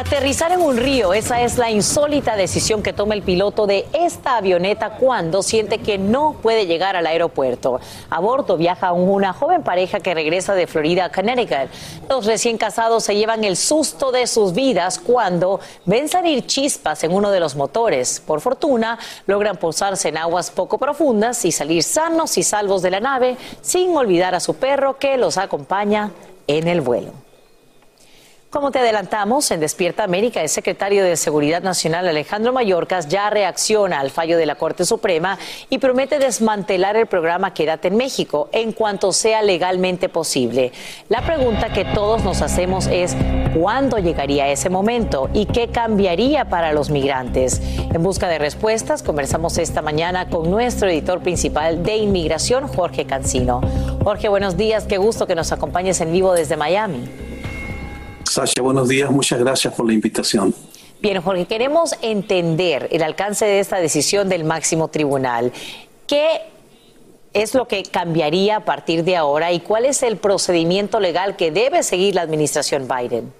Aterrizar en un río, esa es la insólita decisión que toma el piloto de esta avioneta cuando siente que no puede llegar al aeropuerto. A bordo viaja una joven pareja que regresa de Florida a Connecticut. Los recién casados se llevan el susto de sus vidas cuando ven salir chispas en uno de los motores. Por fortuna, logran posarse en aguas poco profundas y salir sanos y salvos de la nave sin olvidar a su perro que los acompaña en el vuelo. Como te adelantamos, en Despierta América, el secretario de Seguridad Nacional Alejandro Mayorkas ya reacciona al fallo de la Corte Suprema y promete desmantelar el programa Quédate en México en cuanto sea legalmente posible. La pregunta que todos nos hacemos es ¿cuándo llegaría ese momento y qué cambiaría para los migrantes? En busca de respuestas, conversamos esta mañana con nuestro editor principal de inmigración, Jorge Cancino. Jorge, buenos días, qué gusto que nos acompañes en vivo desde Miami. Sasha, buenos días. Muchas gracias por la invitación. Bien, Jorge, queremos entender el alcance de esta decisión del máximo tribunal. ¿Qué es lo que cambiaría a partir de ahora y cuál es el procedimiento legal que debe seguir la administración Biden?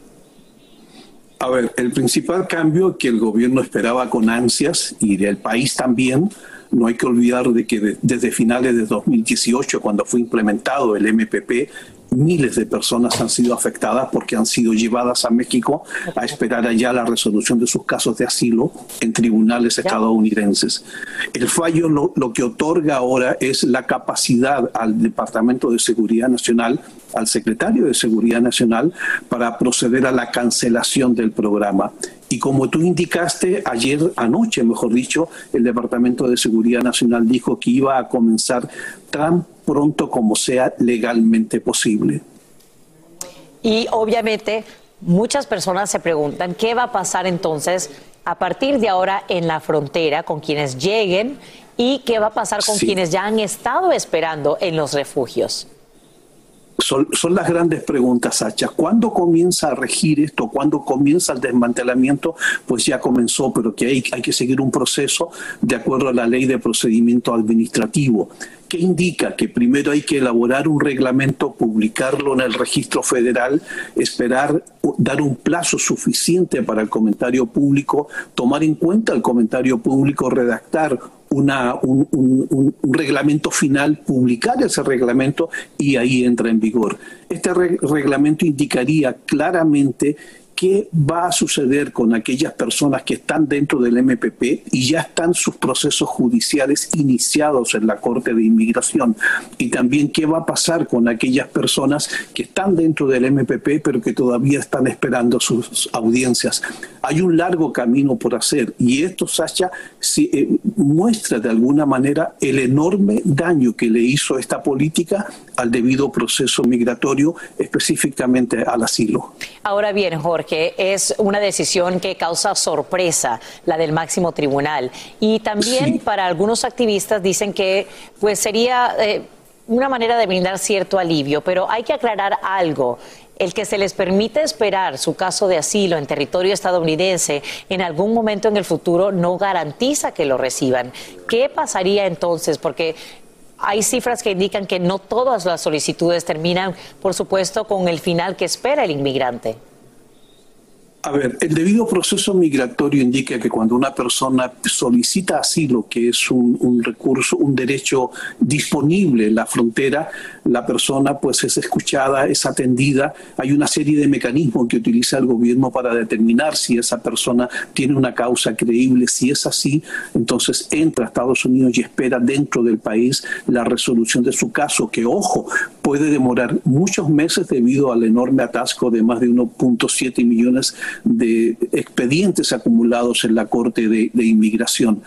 A ver, el principal cambio que el gobierno esperaba con ansias y del país también, no hay que olvidar de que desde finales de 2018, cuando fue implementado el MPP, miles de personas han sido afectadas porque han sido llevadas a México a esperar allá la resolución de sus casos de asilo en tribunales estadounidenses. El fallo lo, lo, que otorga ahora es la capacidad al Departamento de Seguridad Nacional, al secretario de Seguridad Nacional, para proceder a la cancelación del programa. Y como tú indicaste, ayer anoche, mejor dicho, el Departamento de Seguridad Nacional dijo que iba a comenzar tan pronto como sea legalmente posible. Y obviamente muchas personas se preguntan qué va a pasar entonces a partir de ahora en la frontera con quienes lleguen y qué va a pasar con quienes ya han estado esperando en los refugios. Son, son, las grandes preguntas, Sacha. ¿Cuándo comienza a regir esto? ¿Cuándo comienza el desmantelamiento? Pues ya comenzó, pero que hay, hay que seguir un proceso de acuerdo a la ley de procedimiento administrativo. ¿Qué indica? Que primero hay que elaborar un reglamento, publicarlo en el registro federal, esperar, dar un plazo suficiente para el comentario público, tomar en cuenta el comentario público, redactar una, un, un, reglamento final, publicar ese reglamento y ahí entra en vigor. Este re reglamento indicaría claramente qué va a suceder con aquellas personas que están dentro del MPP y ya están sus procesos judiciales iniciados en la Corte de Inmigración. Y también qué va a pasar con aquellas personas que están dentro del MPP pero que todavía están esperando sus audiencias. Hay un largo camino por hacer y esto, Sacha, si, eh, muestra de alguna manera el enorme daño que le hizo esta política al debido proceso migratorio, específicamente al asilo. Ahora bien, Jorge, es una decisión que causa sorpresa, la del máximo tribunal. Y también sí. para algunos activistas dicen que pues sería eh, una manera de brindar cierto alivio, pero hay que aclarar algo. el que se les permite esperar su caso de asilo en territorio estadounidense en algún momento en el futuro no garantiza que lo reciban. ¿Qué pasaría entonces? Porque hay cifras que indican que no todas las solicitudes terminan, por supuesto, con el final que espera el inmigrante. A ver, el debido proceso migratorio indica que cuando una persona solicita asilo, que es un, recurso, un derecho disponible en la frontera, la persona pues es escuchada, es atendida. Hay una serie de mecanismos que utiliza el gobierno para determinar si esa persona tiene una causa creíble. Si es así, entonces entra a Estados Unidos y espera dentro del país la resolución de su caso, que ojo, puede demorar muchos meses debido al enorme atasco de más de 1.7 millones de expedientes acumulados en la Corte de, Inmigración.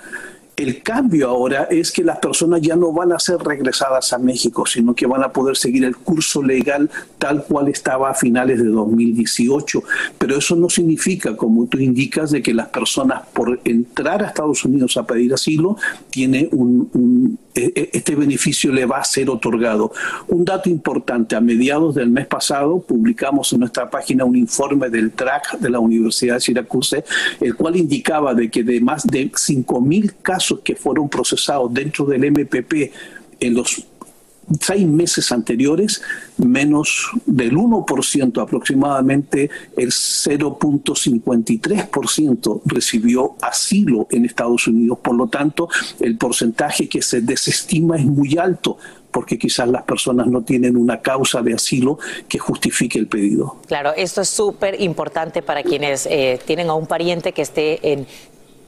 El cambio ahora es que las personas ya no van a ser regresadas a México, sino que van a poder seguir el curso legal tal cual estaba a finales de 2018. Pero eso no significa, como tú indicas, de que las personas por entrar a Estados Unidos a pedir asilo tiene un, este beneficio le va a ser otorgado. Un dato importante, a mediados del mes pasado publicamos en nuestra página un informe del TRAC de la Universidad de Syracuse, el cual indicaba de que de más de 5.000 casos que fueron procesados dentro del MPP en los seis meses anteriores, menos del 1% aproximadamente, el 0.53% recibió asilo en Estados Unidos. Por lo tanto, el porcentaje que se desestima es muy alto porque quizás las personas no tienen una causa de asilo que justifique el pedido. Claro, esto es súper importante para quienes eh, tienen a un pariente que esté en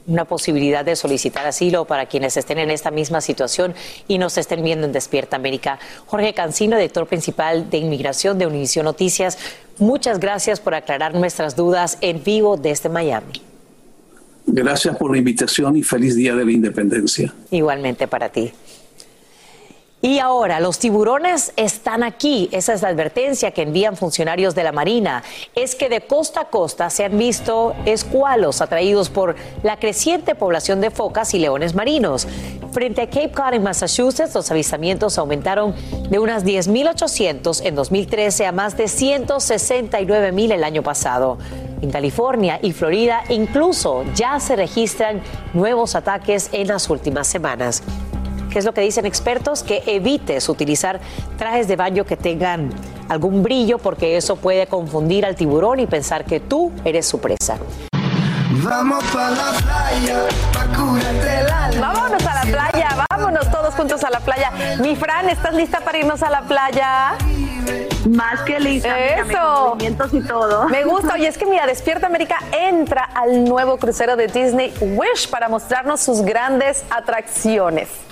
una posibilidad de solicitar asilo para quienes estén en esta misma situación y nos estén viendo en Despierta América. Jorge Cancino, director principal de Inmigración de Univision Noticias, muchas gracias por aclarar nuestras dudas en vivo desde Miami. Gracias por la invitación y feliz Día de la Independencia. Igualmente para ti. Y ahora, los tiburones están aquí. Esa es la advertencia que envían funcionarios de la Marina. Es que de costa a costa se han visto escualos atraídos por la creciente población de focas y leones marinos. Frente a Cape Cod en Massachusetts, los avistamientos aumentaron de unas 10.800 en 2013 a más de 169.000 el año pasado. En California y Florida incluso ya se registran nuevos ataques en las últimas semanas. ¿Qué es lo que dicen expertos? Que evites utilizar trajes de baño que tengan algún brillo porque eso puede confundir al tiburón y pensar que tú eres su presa. Vamos a la playa, Vámonos a la playa, vámonos todos juntos a la playa. Mi Fran, ¿estás lista para irnos a la playa? Más que lista. Eso. movimientos y todo. Me gusta. Y es que mira, Despierta América entra al nuevo crucero de Disney Wish para mostrarnos sus grandes atracciones.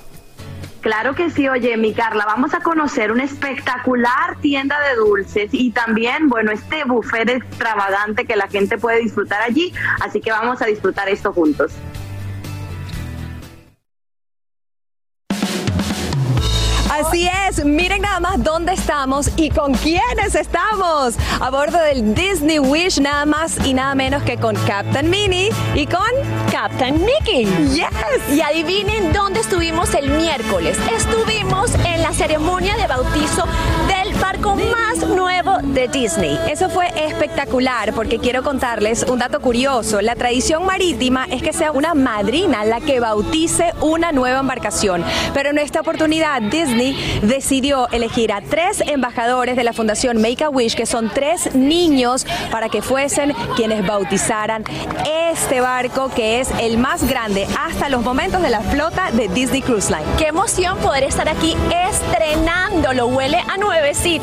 Claro que sí, oye, mi Carla, vamos a conocer una espectacular tienda de dulces y también, bueno, este buffet extravagante que la gente puede disfrutar allí, así que vamos a disfrutar esto juntos. Así es, miren nada más dónde estamos y con quiénes estamos. A bordo del Disney Wish, nada más y nada menos que con Captain Minnie y con Captain Mickey. Yes. Y adivinen dónde estuvimos el miércoles. Estuvimos en la ceremonia de bautizo del barco más nuevo de Disney. Eso fue espectacular porque quiero contarles un dato curioso. La tradición marítima es que sea una madrina la que bautice una nueva embarcación. Pero en esta oportunidad Disney decidió elegir a tres embajadores de la Fundación Make a Wish, que son tres niños, para que fuesen quienes bautizaran este barco, que es el más grande hasta los momentos de la flota de Disney Cruise Line. Qué emoción poder estar aquí estrenándolo, huele a nuevecito.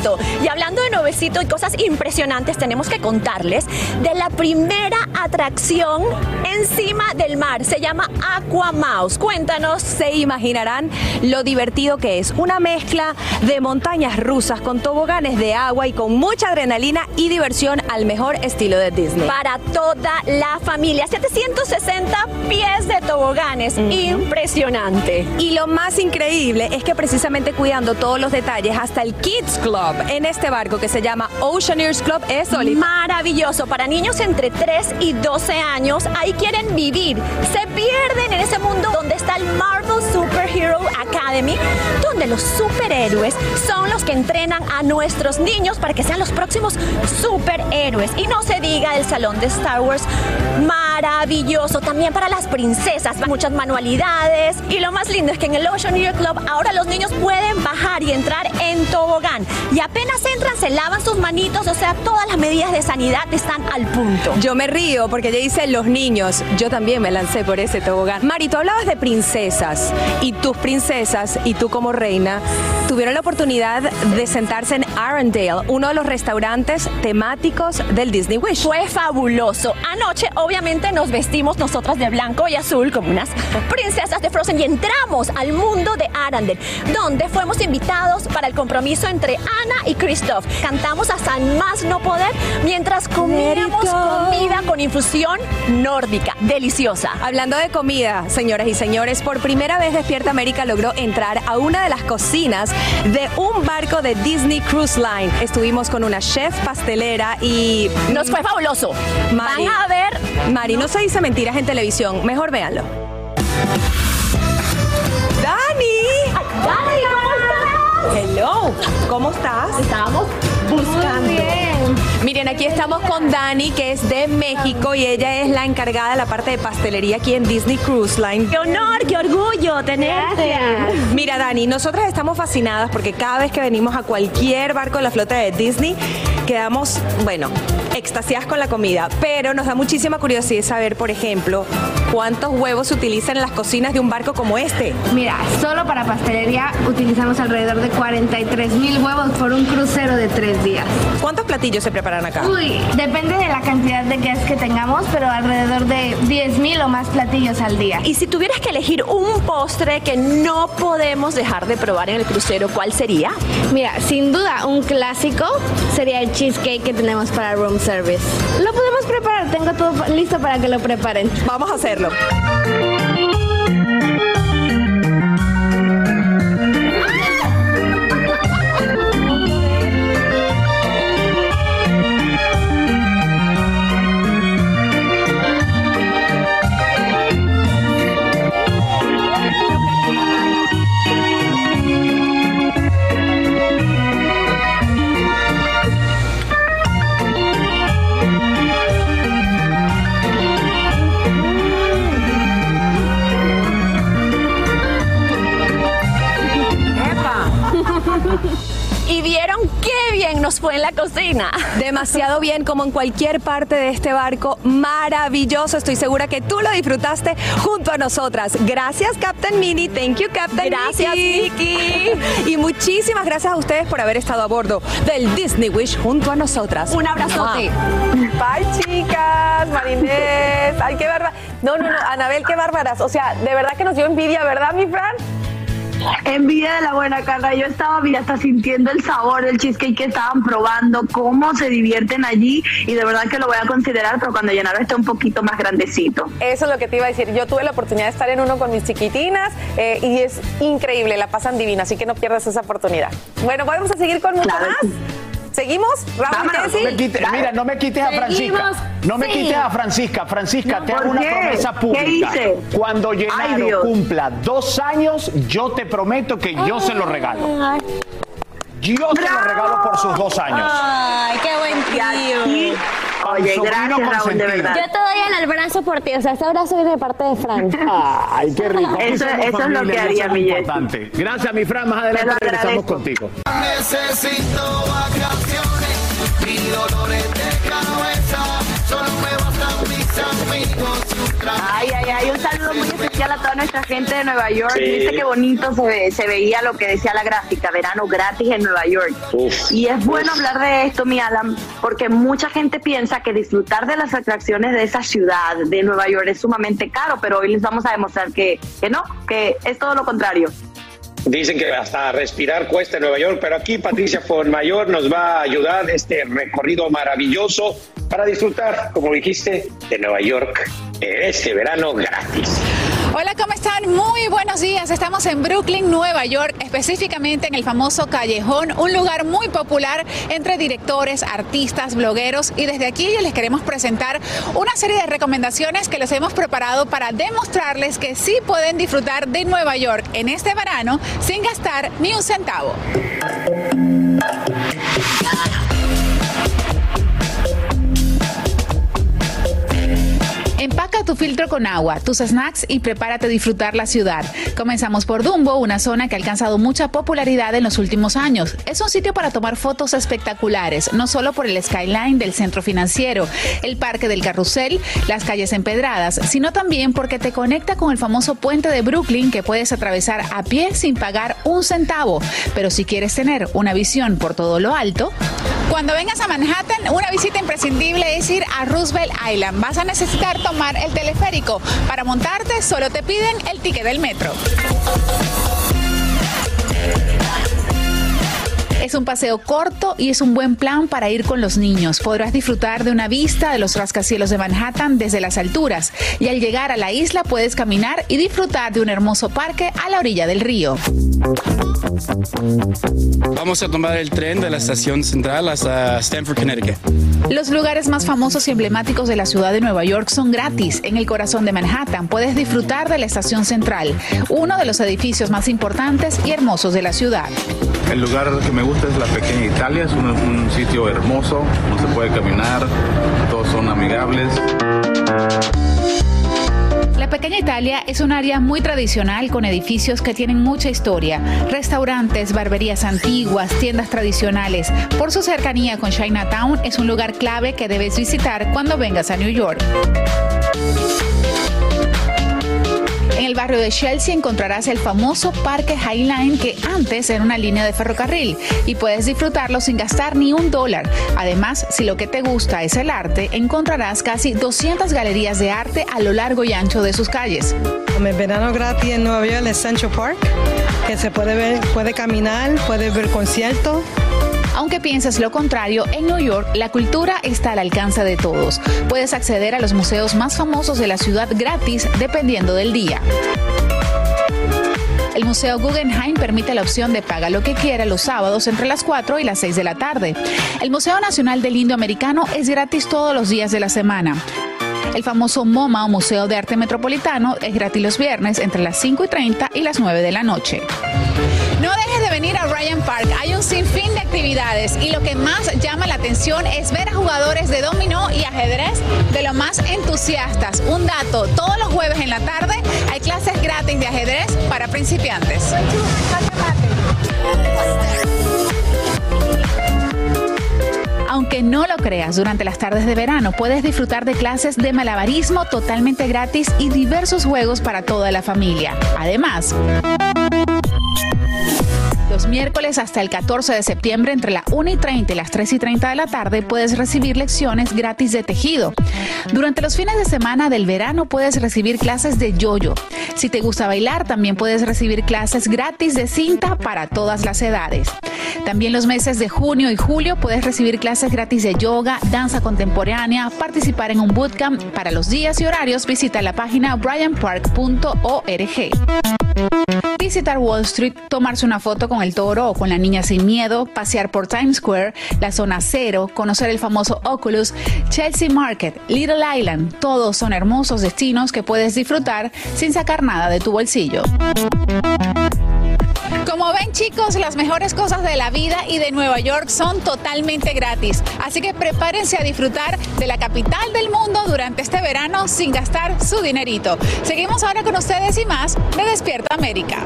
Y hablando de nuevecito y cosas impresionantes, tenemos que contarles de la primera atracción encima del mar. Se llama Aqua Mouse. Cuéntanos. Se imaginarán lo divertido que es. Una mezcla de montañas rusas con toboganes de agua y con mucha adrenalina y diversión al mejor estilo de Disney. Para toda la familia, 760 pies de toboganes, impresionante. Y lo más increíble es que precisamente cuidando todos los detalles, hasta el Kids Club Club en este barco que se llama Oceaneers Club es. Maravilloso. Para niños entre 3 y 12 años, ahí quieren vivir. Se pierden en ese mundo donde está el Marvel Superhero Academy, donde los superhéroes son los que entrenan a nuestros niños para que sean los próximos superhéroes. Y no se diga el salón de Star Wars. Maravilloso. También para las princesas. Muchas manualidades. Y lo más lindo es que en el Oceaneer Club ahora los niños pueden bajar y entrar en tobogán. Y apenas entran, se lavan sus manitos. O sea, todas las medidas de sanidad están al punto. Yo me río porque ella dice los niños. Yo también me lancé por ese tobogán. Mari, tú hablabas de princesas y tus princesas y tú como reina tuvieron la oportunidad de sentarse en Arendelle, uno de los restaurantes temáticos del Disney Wish. Fue fabuloso. Anoche, obviamente, nos vestimos nosotras de blanco y azul como unas princesas de Frozen y entramos al mundo de Arendelle, donde fuimos invitados para el compromiso entre Ana y Christoph. Cantamos hasta más no poder mientras comíamos comida con infusión nórdica. Deliciosa. Hablando de comida, señoras y señores, por primera vez Despierta América logró entrar a una de las cocinas de un barco de Disney Cruise Line. Estuvimos con una chef pastelera y... Nos fue fabuloso. Mari, Van a ver. Mari, no se dice mentiras en televisión. Mejor véanlo. Hello, ¿cómo estás? Estábamos buscando. Miren, aquí estamos con Dani, que es de México y ella es la encargada de la parte de pastelería aquí en Disney Cruise Line. ¡Qué honor, qué orgullo tenerte! Mira, Dani, nosotras estamos fascinadas porque cada vez que venimos a cualquier barco de la flota de Disney, quedamos, bueno, extasiadas con la comida. Pero nos da muchísima curiosidad saber, por ejemplo, cuántos huevos se utilizan en las cocinas de un barco como este. Mira, solo para pastelería utilizamos alrededor de 43 mil huevos por un crucero de tres días. ¿Cuántos platillos se preparan acá? Uy, depende de la cantidad de guests que tengamos, pero alrededor de 10 mil o más platillos al día. Y si tuvieras que elegir un postre que no podemos dejar de probar en el crucero, ¿cuál sería? Mira, sin duda, un clásico sería el cheesecake que tenemos para room service. Lo podemos preparar, tengo todo listo para que lo preparen. Vamos a hacerlo. Y fue en la cocina. Demasiado bien, como en cualquier parte de este barco. Maravilloso. Estoy segura que tú lo disfrutaste junto a nosotras. Gracias, Captain Mini. Thank you, Captain Gracias, Mickey. Y muchísimas gracias a ustedes por haber estado a bordo del Disney Wish junto a nosotras. Un abrazote. Bye, chicas, Marinés. Ay, qué bárbara. No, no, no, Anabel, qué bárbaras. O sea, de verdad que nos dio envidia, ¿verdad, mi Fran? Envidia de la buena Carla. Yo estaba mira, hasta sintiendo el sabor del cheesecake que estaban probando, cómo se divierten allí y de verdad que lo voy a considerar, pero cuando Llenaro esté un poquito más grandecito. Eso es lo que te iba a decir. Yo tuve la oportunidad de estar en uno con mis chiquitinas eh, y es increíble, la pasan divina, así que no pierdas esa oportunidad. Bueno, vamos a seguir con mucho Claro. más. ¿Seguimos? Raúl Vámonos? No me quites- mira, no me quites a. Francisca. No me Sí. quites a Francisca. Francisca, No, te hago ¿por una qué? promesa ¿Qué pública. hice? Cuando Ay, Llenaro Dios. cumpla dos años, yo te prometo que yo se lo regalo. Yo se lo regalo por sus dos años. Ay, qué buen tío. Oye, sobrino gracias, Raúl, de consentido. verdad. Yo te doy el abrazo por ti, o sea, este abrazo viene de parte de Fran. Ay, qué rico. Aquí Eso- somos eso es lo familia, que y haría es mi Jessy. importante. Gracias, mi Fran. Más Te adelante lo regresamos agradezco. contigo. Necesito vacaciones y dolores de cabeza. Solo me bastan mis amigos y un trago. Ay, ay, ay, un saludo muy especial a toda nuestra gente de Nueva York. Sí. Viste qué bonito se, ve- se veía lo que decía la gráfica, verano gratis en Nueva York. y es bueno hablar de esto, mi Alan, porque mucha gente piensa que disfrutar de las atracciones de esa ciudad, de Nueva York, es sumamente caro, pero hoy les vamos a demostrar que, que no, que es todo lo contrario. Dicen que hasta respirar cuesta en Nueva York, pero aquí Patricia Mayor nos va a ayudar este recorrido maravilloso para disfrutar, como dijiste, de Nueva York eh, este verano gratis. Hola, ¿cómo están? Muy buenos días. Estamos en Brooklyn, Nueva York, específicamente en el famoso Callejón, un lugar muy popular entre directores, artistas, blogueros y desde aquí les queremos presentar una serie de recomendaciones que les hemos preparado para demostrarles que sí pueden disfrutar de Nueva York en este verano sin gastar ni un centavo. Empaca tu filtro con agua, tus snacks y prepárate a disfrutar la ciudad. Comenzamos por Dumbo, una zona que ha alcanzado mucha popularidad en los últimos años. Es un sitio para tomar fotos espectaculares, no solo por el skyline del centro financiero, el parque del carrusel, las calles empedradas, sino también porque te conecta con el famoso puente de Brooklyn que puedes atravesar a pie sin pagar un centavo. Pero si quieres tener una visión por todo lo alto, cuando vengas a Manhattan, una visita imprescindible es ir a Roosevelt Island. Vas a necesitar tomar el teleférico. Para montarte solo te piden el ticket del metro. Es un paseo corto y es un buen plan para ir con los niños. Podrás disfrutar de una vista de los rascacielos de Manhattan desde las alturas y al llegar a la isla puedes caminar y disfrutar de un hermoso parque a la orilla del río. Vamos a tomar el tren de la estación central hasta Stanford, Connecticut. Los lugares más famosos y emblemáticos de la ciudad de Nueva York son gratis. En el corazón de Manhattan puedes disfrutar de la estación central, uno de los edificios más importantes y hermosos de la ciudad. El lugar que me gusta es la pequeña Italia, es un, sitio hermoso, donde se puede caminar, todos son amigables. La Pequeña Italia es un área muy tradicional con edificios que tienen mucha historia, restaurantes, barberías antiguas, tiendas tradicionales. Por su cercanía con Chinatown es un lugar clave que debes visitar cuando vengas a New York. El barrio de Chelsea encontrarás el famoso Parque Highline que antes era una línea de ferrocarril y puedes disfrutarlo sin gastar ni un dólar. Además, si lo que te gusta es el arte, encontrarás casi 200 galerías de arte a lo largo y ancho de sus calles. El verano gratis en Nueva York es Central Park, que se puede ver, puede caminar, puede ver conciertos. Aunque pienses lo contrario, en New York la cultura está al alcance de todos. Puedes acceder a los museos más famosos de la ciudad gratis dependiendo del día. El Museo Guggenheim permite la opción de paga lo que quiera los sábados entre las 4 y las 6 de la tarde. El Museo Nacional del Indio Americano es gratis todos los días de la semana. El famoso MoMA o Museo de Arte Metropolitano es gratis los viernes entre las 5 y 30 y las 9 de la noche. Venir a Ryan Park. Hay un sinfín de actividades y lo que más llama la atención es ver a jugadores de dominó y ajedrez de lo más entusiastas. Un dato, todos los jueves en la tarde hay clases gratis de ajedrez para principiantes. Aunque no lo creas, durante las tardes de verano puedes disfrutar de clases de malabarismo totalmente gratis y diversos juegos para toda la familia. Además, los miércoles hasta el 14 de septiembre entre la 1 y 30 y las 3 y 30 de la tarde puedes recibir lecciones gratis de tejido. Durante los fines de semana del verano puedes recibir clases de yoyo. Si te gusta bailar, también puedes recibir clases gratis de cinta para todas las edades. También los meses de junio y julio puedes recibir clases gratis de yoga, danza contemporánea, participar en un bootcamp. Para los días y horarios visita la página brianpark.org. Visitar Wall Street, tomarse una foto con el toro o con la niña sin miedo, pasear por Times Square, la zona cero, conocer el famoso Oculus, Chelsea Market, Little Island, todos son hermosos destinos que puedes disfrutar sin sacar nada de tu bolsillo. Como ven chicos, las mejores cosas de la vida y de Nueva York son totalmente gratis. Así que prepárense a disfrutar de la capital del mundo durante este verano sin gastar su dinerito. Seguimos ahora con ustedes y más de Despierta América.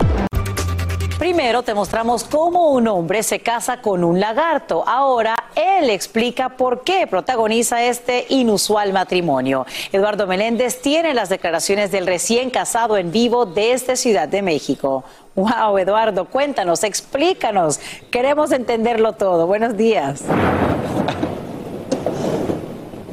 Primero te mostramos cómo un hombre se casa con un lagarto. Ahora él explica por qué protagoniza este inusual matrimonio. Eduardo Meléndez tiene las declaraciones del recién casado en vivo desde Ciudad de México. Wow, Eduardo, cuéntanos, explícanos. Queremos entenderlo todo. Buenos días.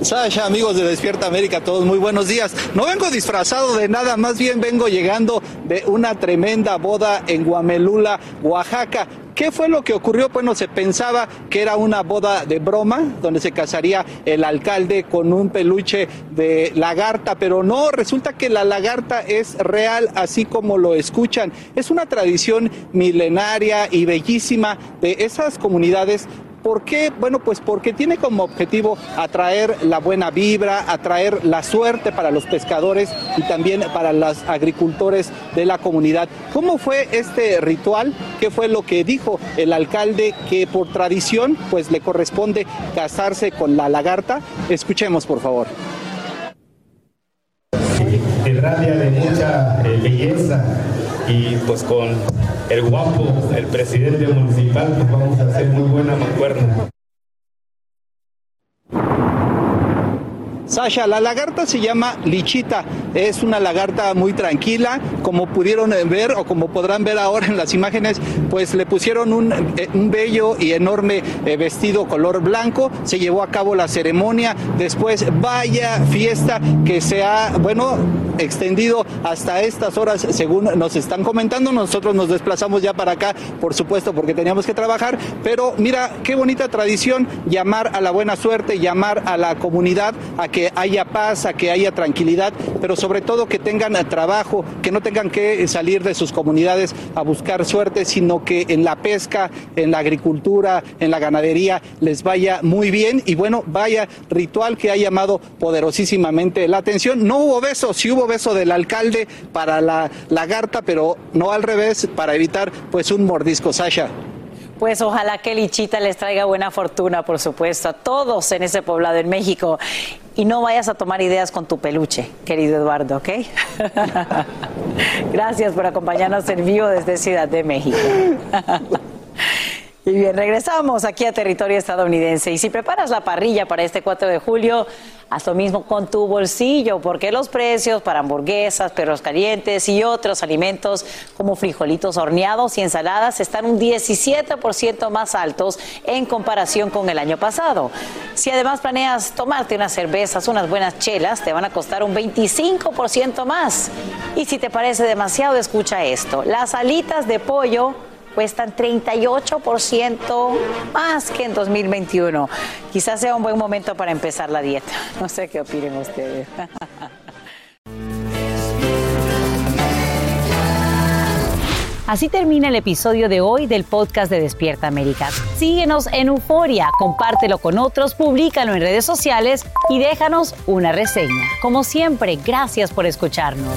Sasha, amigos de Despierta América, todos muy buenos días. No vengo disfrazado de nada, más bien vengo llegando de una tremenda boda en Guamelula, Oaxaca. ¿Qué fue lo que ocurrió? Bueno, se pensaba que era una boda de broma, donde se casaría el alcalde con un peluche de lagarta, pero no, resulta que la lagarta es real, así como lo escuchan. Es una tradición milenaria y bellísima de esas comunidades ¿Por qué? Bueno, pues porque tiene como objetivo atraer la buena vibra, atraer la suerte para los pescadores y también para los agricultores de la comunidad. ¿Cómo fue este ritual? ¿Qué fue lo que dijo el alcalde que por tradición pues le corresponde casarse con la lagarta? Escuchemos, por favor. Irradia de mucha belleza y pues con el guapo, el presidente municipal, pues vamos a hacer muy buena mancuerna. Sasha, la lagarta se llama lichita, es una lagarta muy tranquila, como pudieron ver o como podrán ver ahora en las imágenes, pues le pusieron un, eh, bello y enorme eh, vestido color blanco, se llevó a cabo la ceremonia, después vaya fiesta que se ha, bueno, extendido hasta estas horas, según nos están comentando, nosotros nos desplazamos ya para acá, por supuesto, porque teníamos que trabajar, pero mira, qué bonita tradición llamar a la buena suerte, llamar a la comunidad a que haya paz, a que haya tranquilidad, pero sobre todo que tengan trabajo, que no tengan que salir de sus comunidades a buscar suerte, sino que en la pesca, en la agricultura, en la ganadería les vaya muy bien y bueno, vaya ritual que ha llamado poderosísimamente la atención. No hubo beso, sí hubo beso del alcalde para la lagarta, pero no al revés, para evitar pues un mordisco, Sasha. Pues ojalá que Lichita les traiga buena fortuna, por supuesto, a todos en ese poblado en México. Y no vayas a tomar ideas con tu peluche, querido Eduardo, ¿ok? Gracias por acompañarnos en vivo desde Ciudad de México. Y bien, regresamos aquí a territorio estadounidense. Y si preparas la parrilla para este 4 de julio, haz lo mismo con tu bolsillo, porque los precios para hamburguesas, perros calientes y otros alimentos como frijolitos horneados y ensaladas están un 17% más altos en comparación con el año pasado. Si además planeas tomarte unas cervezas, unas buenas chelas, te van a costar un 25% más. Y si te parece demasiado, escucha esto. Las alitas de pollo cuestan 38% más que en 2021. Quizás sea un buen momento para empezar la dieta. No sé qué opinen ustedes. Así termina el episodio de hoy del podcast de Despierta América. Síguenos en Euforia, compártelo con otros, públicalo en redes sociales y déjanos una reseña. Como siempre, gracias por escucharnos.